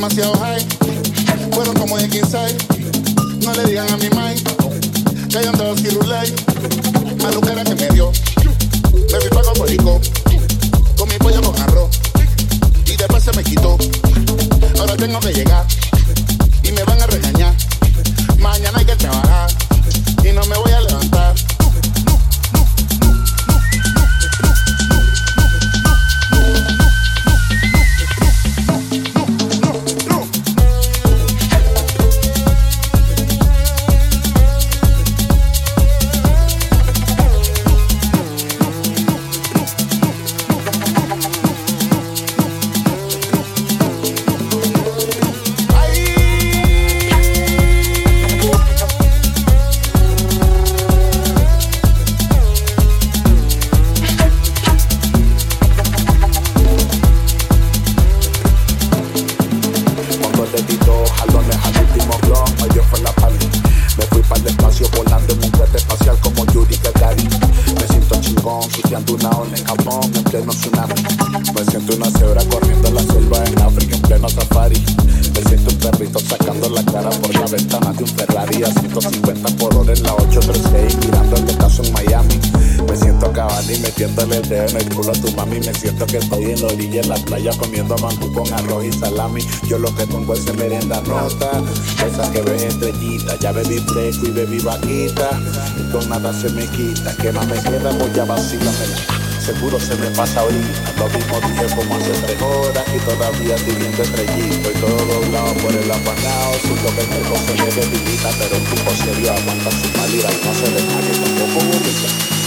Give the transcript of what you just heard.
demasiado high. Fueron como de 15 No le digan a mi mai que yo andaba sin rulay. Maluquera que me dio. Me fui pago colico. Con mi pollo con arroz. Y después se me quitó. Ahora tengo que llegar. Dos jalones al último blog, dio fue la pali. Me fui para el espacio volando en un cohete espacial como Yuri Gagarin. Me siento chingón, surfeando una ola en Japón en pleno tsunami. Me siento una cebra corriendo en la selva en África en pleno safari. Me siento un perrito sacando la cara por la ventana de un Ferrari a 150 por hora en la 836 mirando el caso en Miami. Me siento cabal y metiéndole el dedo en el culo a tu mami. Me siento que estoy en la orilla en la playa comiendo mangú con arroz y salami. Yo lo que tengo es merienda rota, esas que ves estrellita. Ya bebí fresco y bebí vaquita. Y con nada se me quita. Que más me queda, voy a vacilarme. Seguro se me pasa ahorita. Lo mismo dije como hace tres horas y todavía estoy viendo estrellito. Y todo doblado por el apanado. Siento que el cuerpo se me debilita, pero un tipo serio aguanta su malida y no se deja que tampoco